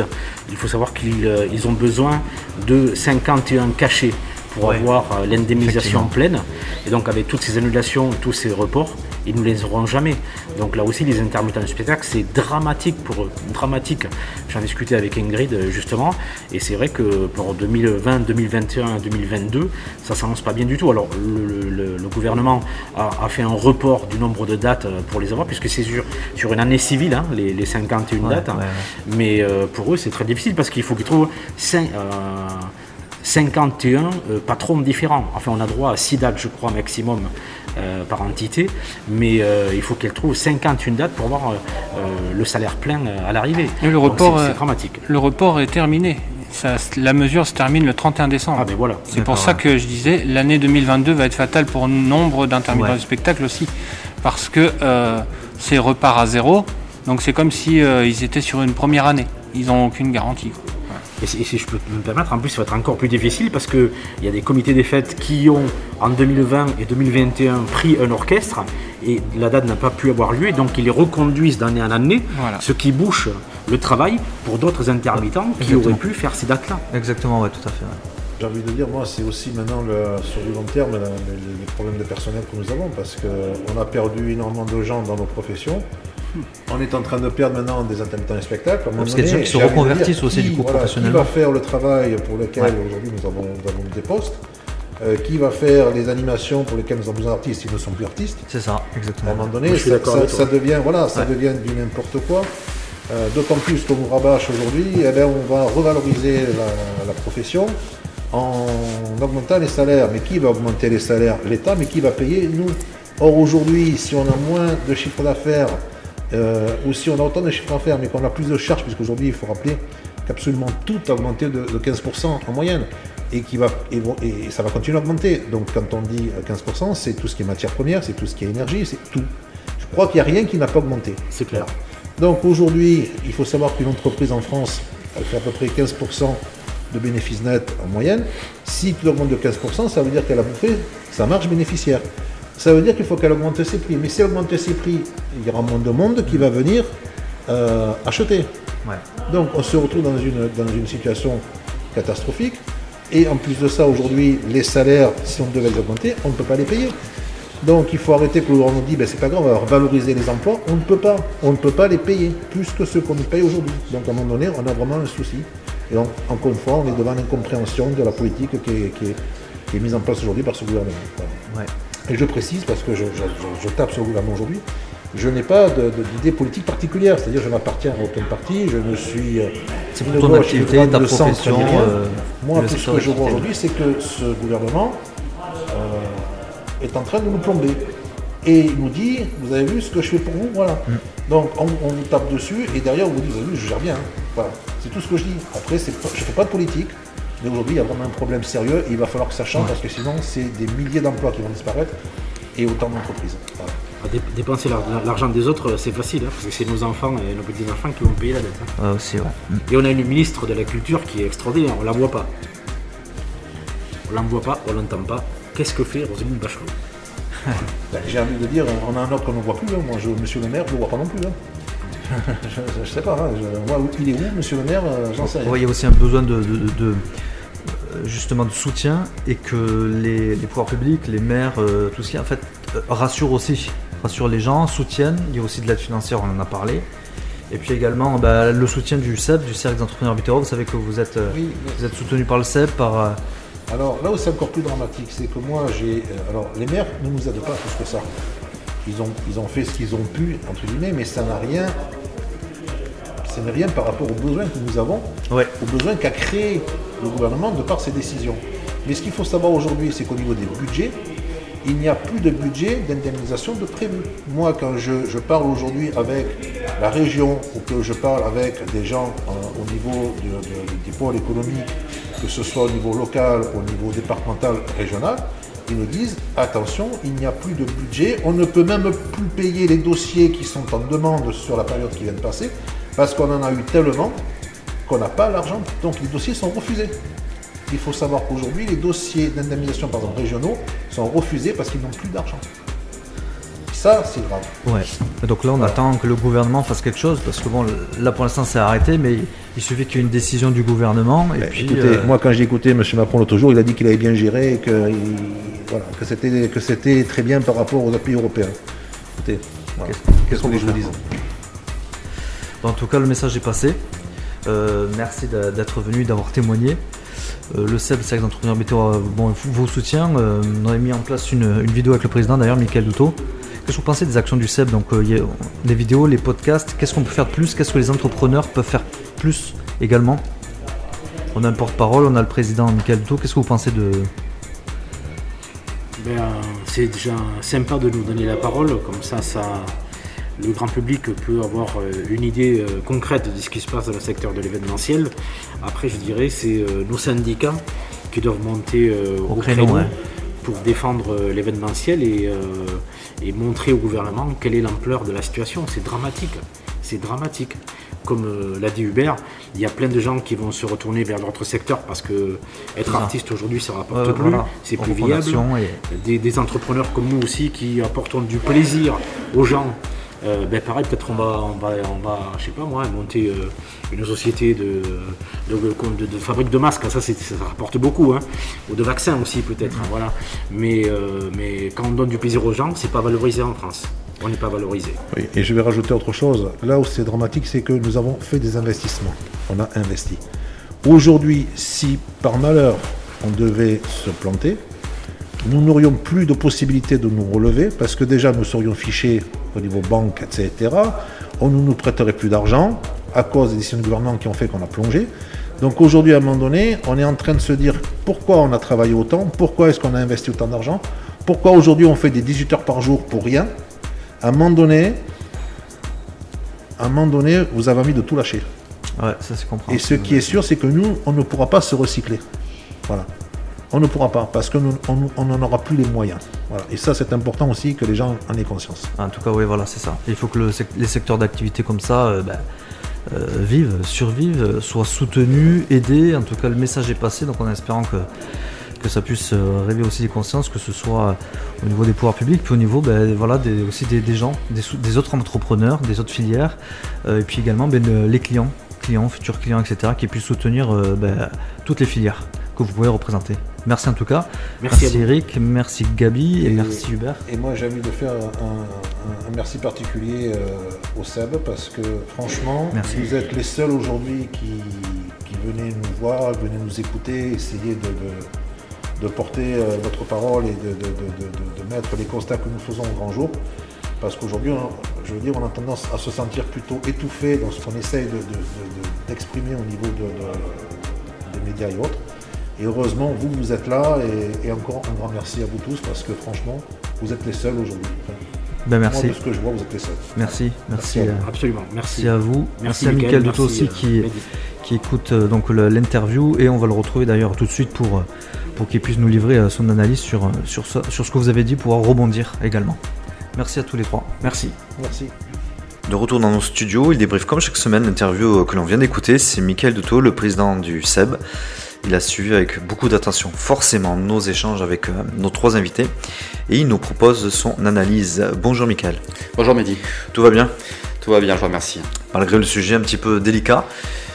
il faut savoir qu'ils euh, ont besoin de 51 cachets pour Ouais. avoir euh, l'indemnisation pleine. Et donc avec toutes ces annulations, tous ces reports, ils ne les auront jamais. Donc là aussi, les intermittents du spectacle, c'est dramatique pour eux. Dramatique. J'en discutais avec Ingrid euh, justement, et c'est vrai que pour 2020, 2021, 2022, ça s'annonce pas bien du tout. Alors le, le- le gouvernement a, a fait un report du nombre de dates euh, pour les avoir, puisque c'est sur, sur une année civile, hein, les, les 51 Ouais, dates. ouais, ouais. Mais euh, pour eux, c'est très difficile parce qu'il faut qu'ils trouvent cin- euh, 51 euh, patrons différents. Enfin, on a droit à 6 dates, je crois, maximum par entité, mais euh, il faut qu'elles trouvent 51 dates pour avoir euh, euh, le salaire plein euh, à l'arrivée. Et le report, c'est- euh, dramatique. Le report est terminé. Ça, la mesure se termine le 31 décembre. Ah ben voilà. C'est pour ça ouais. que je disais l'année 2022 va être fatale pour nombre d'intermittents Ouais. du spectacle aussi, parce que euh, c'est repart à zéro. Donc c'est comme si euh, ils étaient sur une première année. Ils n'ont aucune garantie. quoi. Et si, et si je peux me permettre, en plus, ça va être encore plus difficile parce qu'il y a des comités des fêtes qui ont, en 2020 et 2021, pris un orchestre et la date n'a pas pu avoir lieu et donc ils les reconduisent d'année en année, Voilà. ce qui bouche le travail pour d'autres intermittents qui auraient pu faire ces dates-là. Exactement, ouais, tout à fait. ouais. J'ai envie de dire, moi, c'est aussi maintenant le- sur du long terme les, les problèmes de personnel que nous avons parce qu'on a perdu énormément de gens dans nos professions. On est en train de perdre maintenant des intermittents du spectacle. À un moment Parce qu'il y a des donné, gens qui se reconvertissent dire, aussi, du coup, voilà, professionnellement. Qui va faire le travail pour lequel Ouais. aujourd'hui nous avons, nous avons des postes Euh, Qui va faire les animations pour lesquelles nous avons besoin d'artistes Ils ne sont plus artistes. C'est ça, À un exactement. moment donné, Moi, ça, devient, voilà, ça Ouais. devient du n'importe quoi. Euh, D'autant plus qu'on nous rabâche aujourd'hui, eh ben, on va revaloriser la, la profession en augmentant les salaires. Mais qui va augmenter les salaires? L'État, mais qui va payer? Nous. Or aujourd'hui, si on a moins de chiffre d'affaires, euh, ou si on a autant de chiffre d'affaires, mais qu'on a plus de charges, puisqu'aujourd'hui, il faut rappeler qu'absolument tout a augmenté de, de 15% en moyenne. Et, qui va, et, ça va continuer à augmenter. Donc quand on dit euh, 15%, c'est tout ce qui est matière première, c'est tout ce qui est énergie, c'est tout. Je crois qu'il n'y a rien qui n'a pas augmenté. C'est clair. Donc aujourd'hui, il faut savoir qu'une entreprise en France, elle fait à peu près 15% de bénéfices nets en moyenne. Si tu augmentes de 15%, ça veut dire qu'elle a bouffé sa marge bénéficiaire. Ça veut dire qu'il faut qu'elle augmente ses prix. Mais si elle augmente ses prix, il y aura moins de monde qui va venir euh, acheter. Ouais. Donc on se retrouve dans une, dans une situation catastrophique. Et en plus de ça, aujourd'hui, les salaires, si on devait les augmenter, on ne peut pas les payer. Donc il faut arrêter que l'on nous dit, ben, c'est pas grave, on va valoriser les emplois. On ne peut pas. On ne peut pas les payer plus que ceux qu'on nous paye aujourd'hui. Donc à un moment donné, on a vraiment un souci. Et donc, encore une fois, on est devant l'incompréhension de la politique qui est, qui est- qui est mise en place aujourd'hui par ce gouvernement. Voilà. Ouais. Et je précise, parce que je, je- je- je tape sur le gouvernement aujourd'hui, je n'ai pas d'idée politique particulière, c'est-à-dire je n'appartiens à aucun parti, je ne suis... euh, C'est pour ton activité, ta profession. euh, Moi, tout ce que je vois aujourd'hui, c'est que ce gouvernement euh, est en train de nous plomber. Et il nous dit, vous avez vu ce que je fais pour vous, voilà. Mm. Donc on, on nous tape dessus et derrière on vous dit, vous avez vu, je gère bien. hein. Voilà, c'est tout ce que je dis. Après, je ne fais pas de politique, mais aujourd'hui il y a vraiment un problème sérieux et il va falloir que ça change parce que sinon c'est des milliers d'emplois qui vont disparaître et autant d'entreprises. Voilà. Dé- Dépenser l'ar- l'argent des autres, c'est facile, hein, parce que c'est nos enfants et nos petits-enfants qui vont payer la dette. hein. Ouais, aussi, ouais. Mm. Et on a une ministre de la Culture qui est extraordinaire, on la voit pas. On la voit pas, on l'entend pas. Qu'est-ce que fait Roselyne Bachelot? Ben, J'ai envie de dire, on a un autre qu'on ne voit plus. hein. Moi, je, monsieur le maire, je ne le vois pas non plus. hein. je ne sais pas. hein. Je- moi, il est où, monsieur le maire euh, J'en sais rien. Il y a aussi un besoin de, de- de- de, euh, justement de soutien et que les, les pouvoirs publics, les maires, euh, tout ce qui est en fait euh, rassurent aussi, rassurent les gens, soutiennent. Il y a aussi de l'aide financière, on en a parlé. Et puis également bah, le soutien du CEP, du Cercle des entrepreneurs Bitero. Vous savez que vous êtes, euh, Oui, mais- vous êtes soutenu par le CEP, par euh, Alors là où c'est encore plus dramatique, c'est que moi, j'ai. alors, les maires ne nous aident pas plus que ça. Ils ont, ils ont fait ce qu'ils ont pu, entre guillemets, mais ça n'a rien. Ça n'est rien par rapport aux besoins que nous avons, ouais, aux besoins qu'a créé le gouvernement de par ses décisions. Mais ce qu'il faut savoir aujourd'hui, c'est qu'au niveau des budgets, il n'y a plus de budget d'indemnisation de prévu. Moi, quand je, je parle aujourd'hui avec la région ou que je parle avec des gens euh, au niveau de- de- des pôles économiques, que ce soit au niveau local, au niveau départemental, régional, ils nous disent attention, il n'y a plus de budget, on ne peut même plus payer les dossiers qui sont en demande sur la période qui vient de passer, parce qu'on en a eu tellement qu'on n'a pas l'argent, donc les dossiers sont refusés. Il faut savoir qu'aujourd'hui, les dossiers d'indemnisation par exemple, régionaux sont refusés parce qu'ils n'ont plus d'argent. Ça, c'est grave. ouais. Donc là, on attend que le gouvernement fasse quelque chose parce que bon, là pour l'instant, c'est arrêté, mais il suffit qu'il y ait une décision du gouvernement et Ben, puis. écoutez, euh, moi, quand j'ai écouté M. Macron l'autre jour, il a dit qu'il avait bien géré et que, il- voilà, que c'était que c'était très bien par rapport aux pays européens. Écoutez, voilà. qu'est-ce qu'on que je vous dise? En tout cas, le message est passé. Euh, merci d'être venu d'avoir témoigné. Euh, le CEB, le Cercle d'entrepreneurs météo, euh, bon, vos soutiens. On avait mis en place une, vidéo avec le président, d'ailleurs, Michael Douto. Qu'est-ce que vous pensez des actions du CEB Donc, il y a les vidéos, les podcasts. Qu'est-ce qu'on peut faire de plus? Qu'est-ce que les entrepreneurs peuvent faire plus également? On a un porte-parole, on a le président Michael Douto. Qu'est-ce que vous pensez de. Ben, c'est déjà sympa de nous donner la parole, comme ça, ça le grand public peut avoir euh, une idée euh, concrète de ce qui se passe dans le secteur de l'événementiel. Après, je dirais, c'est euh, nos syndicats qui doivent monter euh, au, créneau, pour défendre l'événementiel et, et montrer au gouvernement quelle est l'ampleur de la situation. C'est dramatique. C'est dramatique. Comme l'a dit Hubert, il y a plein de gens qui vont se retourner vers d'autres secteurs parce que être artiste aujourd'hui, ça rapporte Euh, plus, voilà. c'est plus viable et- des, des entrepreneurs comme nous aussi qui apportons du plaisir aux gens. Euh, ben pareil, peut-être on va, on va, on va, je sais pas moi, monter euh, une société de, de, fabrique de masques. Ça, ça rapporte beaucoup, hein. ou de vaccins aussi peut-être. hein, voilà. Mais, euh, mais quand on donne du plaisir aux gens, c'est pas valorisé en France. On n'est pas valorisé. Oui, et je vais rajouter autre chose. Là où c'est dramatique, c'est que nous avons fait des investissements. On a investi. Aujourd'hui, si par malheur on devait se planter, nous n'aurions plus de possibilité de nous relever parce que déjà nous serions fichés au niveau banque, etc. On ne nous prêterait plus d'argent à cause des décisions du gouvernement qui ont fait qu'on a plongé. Donc aujourd'hui, à un moment donné, on est en train de se dire pourquoi on a travaillé autant, pourquoi est-ce qu'on a investi autant d'argent, pourquoi aujourd'hui on fait des 18 heures par jour pour rien. À un moment donné, à un moment donné, vous avez envie de tout lâcher. Ouais, ça. Et ce qui est sûr, c'est que nous, on ne pourra pas se recycler. Voilà. On ne pourra pas, parce qu'on n'en aura plus les moyens. Et ça, c'est important aussi que les gens en aient conscience. En tout cas, oui, voilà, c'est ça. Il faut que les secteurs d'activité comme ça euh, ben, euh, vivent, survivent, soient soutenus, aidés. En tout cas, le message est passé, donc en espérant que, que ça puisse euh, réveiller aussi des consciences, que ce soit au niveau des pouvoirs publics, puis au niveau ben, voilà, des, aussi des, gens, des, autres entrepreneurs, des autres filières, et puis également ben, le- les clients, clients, futurs clients, etc., qui puissent soutenir toutes les filières que vous pouvez représenter. Merci en tout cas. Merci. Eric, merci Gabi et, Et- merci Hubert. Et moi, j'ai envie de faire un, un- un merci particulier euh, au SEB parce que franchement, Merci. vous êtes les seuls aujourd'hui qui, qui venez nous voir, venez nous écouter, essayer de, de- de porter euh, votre parole et de, de- de- de- de mettre les constats que nous faisons au grand jour. Parce qu'aujourd'hui, on- je veux dire, on a tendance à se sentir plutôt étouffé dans ce qu'on essaye de- de- de- de- d'exprimer au niveau de- de- des médias et autres. Et heureusement, vous, vous êtes là et, et encore un grand merci à vous tous parce que franchement, vous êtes les seuls aujourd'hui. Enfin, Ben, Moi, merci, de ce que je vois, vous êtes les seuls. merci, merci, Merci à euh, vous. merci Absolument, merci. à vous. Merci, à Mickaël, Mickaël Duto aussi euh, qui, qui écoute euh, donc l'interview et on va le retrouver d'ailleurs tout de suite pour, euh, pour qu'il puisse nous livrer euh, son analyse sur, euh, sur ce que vous avez dit, pouvoir rebondir également. Merci à tous les trois. Merci. Merci. De retour dans nos studios, il débriefe comme chaque semaine l'interview que l'on vient d'écouter. C'est Michael Duto, le président du SEB. Il a suivi avec beaucoup d'attention forcément nos échanges avec euh, nos trois invités et il nous propose son analyse. Bonjour Michael, Bonjour Mehdi, tout va bien? Tout va bien, je vous remercie. malgré le sujet un petit peu délicat.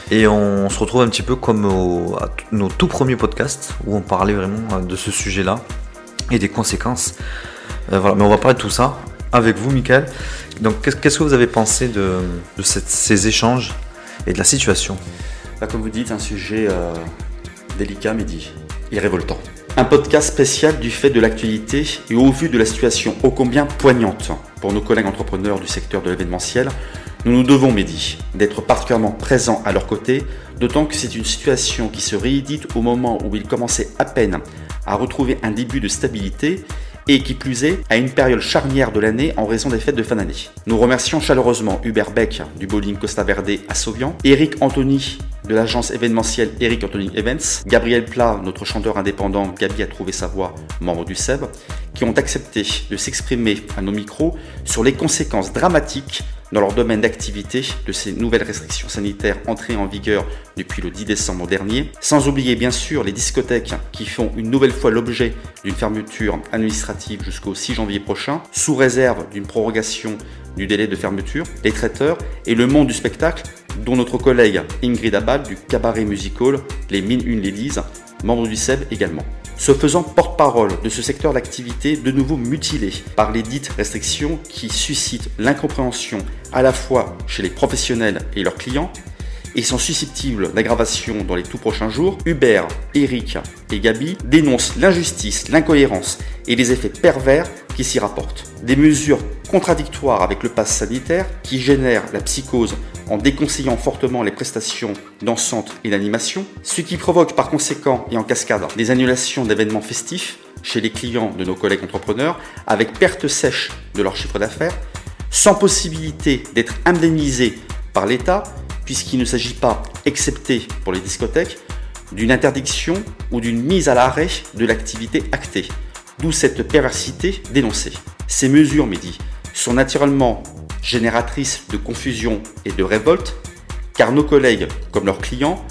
Et on se retrouve un petit peu comme au- à nos tout premiers podcasts où on parlait vraiment euh, de ce sujet-là et des conséquences. Euh, voilà, mais on va parler de tout ça avec vous, Michael. Donc, qu'est- qu'est-ce que vous avez pensé de, de cette- ces échanges et de la situation? Bah, comme vous dites, un sujet euh, délicat, Mehdi, et révoltant. Un podcast spécial du fait de l'actualité et au vu de la situation ô combien poignante pour nos collègues entrepreneurs du secteur de l'événementiel, nous nous devons, Mehdi, d'être particulièrement présents à leur côté, d'autant que c'est une situation qui se réédite au moment où ils commençaient à peine à retrouver un début de stabilité et qui plus est à une période charnière de l'année en raison des fêtes de fin d'année. Nous remercions chaleureusement Hubert Beck du bowling Costa Verde à Sauvian, Eric Anthony de l'agence événementielle Eric Anthony Events, Gabriel Plat, notre chanteur indépendant Gabi a trouvé sa voix, membre du SEB, qui ont accepté de s'exprimer à nos micros sur les conséquences dramatiques dans leur domaine d'activité de ces nouvelles restrictions sanitaires entrées en vigueur depuis le 10 décembre dernier, sans oublier bien sûr les discothèques qui font une nouvelle fois l'objet d'une fermeture administrative jusqu'au 6 janvier prochain, sous réserve d'une prorogation du délai de fermeture, les traiteurs et le monde du spectacle, dont notre collègue Ingrid Abad du cabaret musical Les Mines Une Ladies, membre du SEB également se faisant porte-parole de ce secteur d'activité de nouveau mutilé par les dites restrictions qui suscitent l'incompréhension à la fois chez les professionnels et leurs clients et sont susceptibles d'aggravation dans les tout prochains jours, Hubert, Eric et Gabi dénoncent l'injustice, l'incohérence et les effets pervers qui s'y rapportent. Des mesures contradictoires avec le pass sanitaire qui génèrent la psychose en déconseillant fortement les prestations dansantes et d'animation, ce qui provoque par conséquent et en cascade des annulations d'événements festifs chez les clients de nos collègues entrepreneurs avec perte sèche de leur chiffre d'affaires, sans possibilité d'être indemnisés par l'État puisqu'il ne s'agit pas, excepté pour les discothèques, d'une interdiction ou d'une mise à l'arrêt de l'activité actée. D'où cette perversité dénoncée. Ces mesures, Mehdi, sont naturellement génératrices de confusion et de révolte, car nos collègues, comme leurs clients,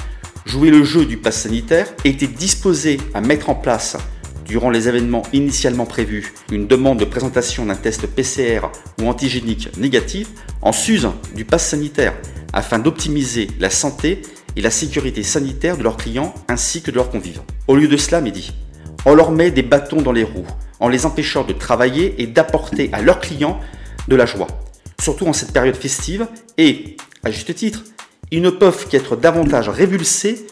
jouaient le jeu du pass sanitaire et étaient disposés à mettre en place, durant les événements initialement prévus, une demande de présentation d'un test PCR ou antigénique négatif en sus du pass sanitaire, afin d'optimiser la santé et la sécurité sanitaire de leurs clients ainsi que de leurs convives. Au lieu de cela, Mehdi, on leur met des bâtons dans les roues, en les empêchant de travailler et d'apporter à leurs clients de la joie, surtout en cette période festive, et, à juste titre, ils ne peuvent qu'être davantage révulsés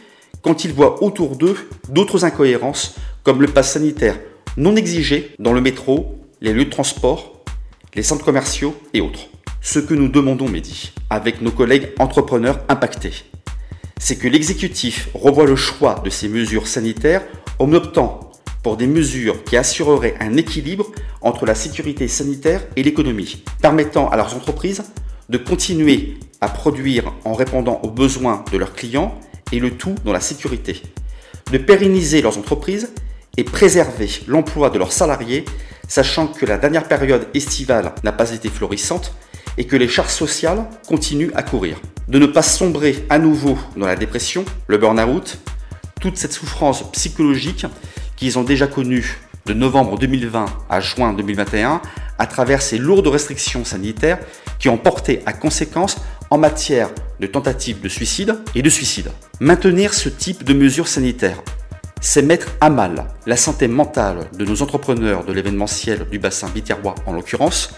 quand ils voient autour d'eux d'autres incohérences comme le pass sanitaire non exigé dans le métro, les lieux de transport, les centres commerciaux et autres. Ce que nous demandons, Mehdi, avec nos collègues entrepreneurs impactés, c'est que l'exécutif revoie le choix de ces mesures sanitaires en optant pour des mesures qui assureraient un équilibre entre la sécurité sanitaire et l'économie, permettant à leurs entreprises de continuer à produire en répondant aux besoins de leurs clients et le tout dans la sécurité, de pérenniser leurs entreprises et préserver l'emploi de leurs salariés, sachant que la dernière période estivale n'a pas été florissante et que les charges sociales continuent à courir. De ne pas sombrer à nouveau dans la dépression, le burn-out, toute cette souffrance psychologique qu'ils ont déjà connue de novembre 2020 à juin 2021 à travers ces lourdes restrictions sanitaires qui ont porté à conséquence en matière de tentatives de suicide et de suicide. Maintenir ce type de mesures sanitaires c'est mettre à mal la santé mentale de nos entrepreneurs de l'événementiel du bassin biterrois en l'occurrence,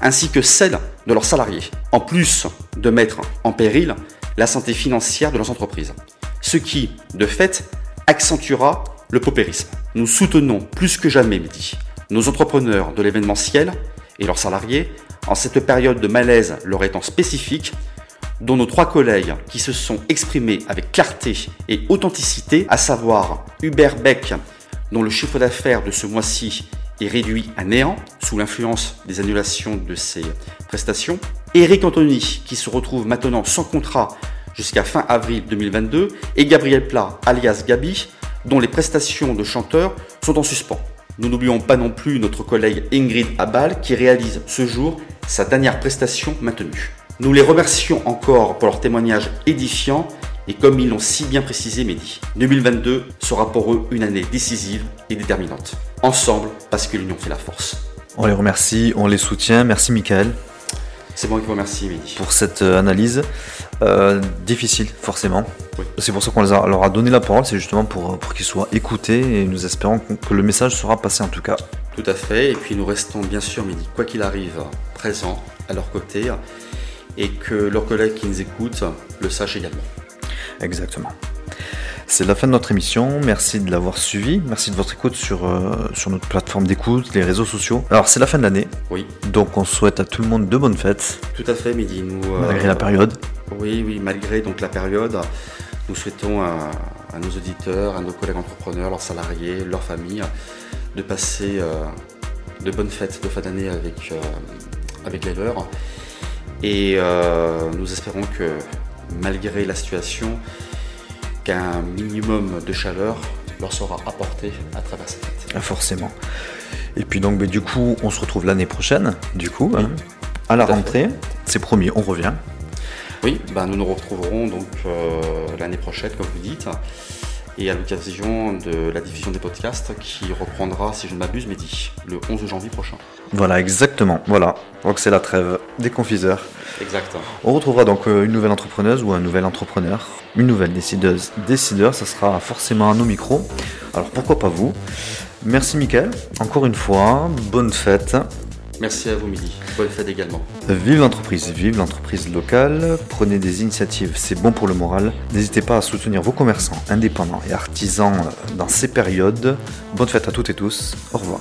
ainsi que celle de leurs salariés, en plus de mettre en péril la santé financière de leurs entreprises. Ce qui, de fait, accentuera le paupérisme. Nous soutenons plus que jamais, Midi, nos entrepreneurs de l'événementiel et leurs salariés en cette période de malaise leur étant spécifique, dont nos trois collègues qui se sont exprimés avec clarté et authenticité, à savoir Hubert Beck, dont le chiffre d'affaires de ce mois-ci est réduit à néant sous l'influence des annulations de ses prestations, Eric Anthony, qui se retrouve maintenant sans contrat jusqu'à fin avril 2022, et Gabriel Plat, alias Gabi, dont les prestations de chanteur sont en suspens. Nous n'oublions pas non plus notre collègue Ingrid Abal qui réalise ce jour sa dernière prestation maintenue. Nous les remercions encore pour leur témoignage édifiant et comme ils l'ont si bien précisé Mehdi, 2022 sera pour eux une année décisive et déterminante. Ensemble, parce que l'union fait la force. On les remercie, on les soutient. Merci Michael. C'est moi qui vous remercie Mehdi. Pour cette euh, analyse. Euh, difficile, forcément. C'est pour ça qu'on leur a donné la parole, c'est justement pour, pour qu'ils soient écoutés et nous espérons que le message sera passé en tout cas. Tout à fait, et puis nous restons bien sûr, Mehdi, quoi qu'il arrive, présents à leur côté et que leurs collègues qui nous écoutent le sachent également. Exactement. C'est la fin de notre émission. Merci de l'avoir suivi. Merci de votre écoute sur, euh, sur notre plateforme d'écoute, les réseaux sociaux. Alors, c'est la fin de l'année. Oui. Donc, on souhaite à tout le monde de bonnes fêtes. Tout à fait, Mehdi. Nous, malgré la période. Oui, oui, malgré donc la période, nous souhaitons à, nos auditeurs, à nos collègues entrepreneurs, leurs salariés, leurs familles, de passer euh, de bonnes fêtes de fin d'année avec, euh, avec les leurs. Et euh, nous espérons que malgré la situation, qu'un minimum de chaleur leur sera apporté à travers cette fête. Ah, forcément. Et puis donc, du coup, on se retrouve l'année prochaine, du coup, hein, à la rentrée. C'est promis, on revient. Oui, ben, nous nous retrouverons donc euh, l'année prochaine, comme vous dites, et à l'occasion de la diffusion des podcasts qui reprendra, si je ne m'abuse, Mehdi, le 11 janvier prochain. Voilà, exactement. Voilà, donc c'est la trêve des confiseurs. Exact. On retrouvera donc euh, une nouvelle entrepreneuse ou un nouvel entrepreneur, une nouvelle décideuse, décideur, ça sera forcément à nos micros. Alors pourquoi pas vous? Merci Mickaël, encore une fois, bonne fête. Merci à vous, Midi. Bonne fête également. Vive l'entreprise, vive l'entreprise locale. Prenez des initiatives, c'est bon pour le moral. N'hésitez pas à soutenir vos commerçants indépendants et artisans dans ces périodes. Bonne fête à toutes et tous. Au revoir.